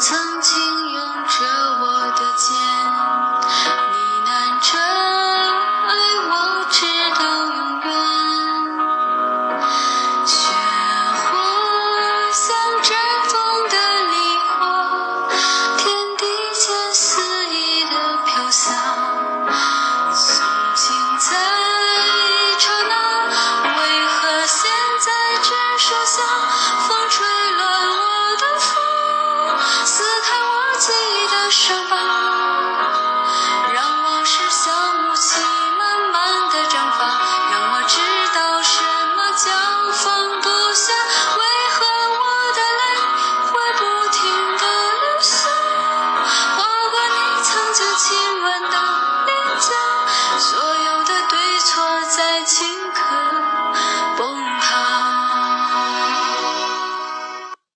曾经拥着我的肩，呢喃着爱我直到永远。雪花像绽放的梨花，天地间肆意的飘洒。曾经在一刹那，为何现在只剩下伤疤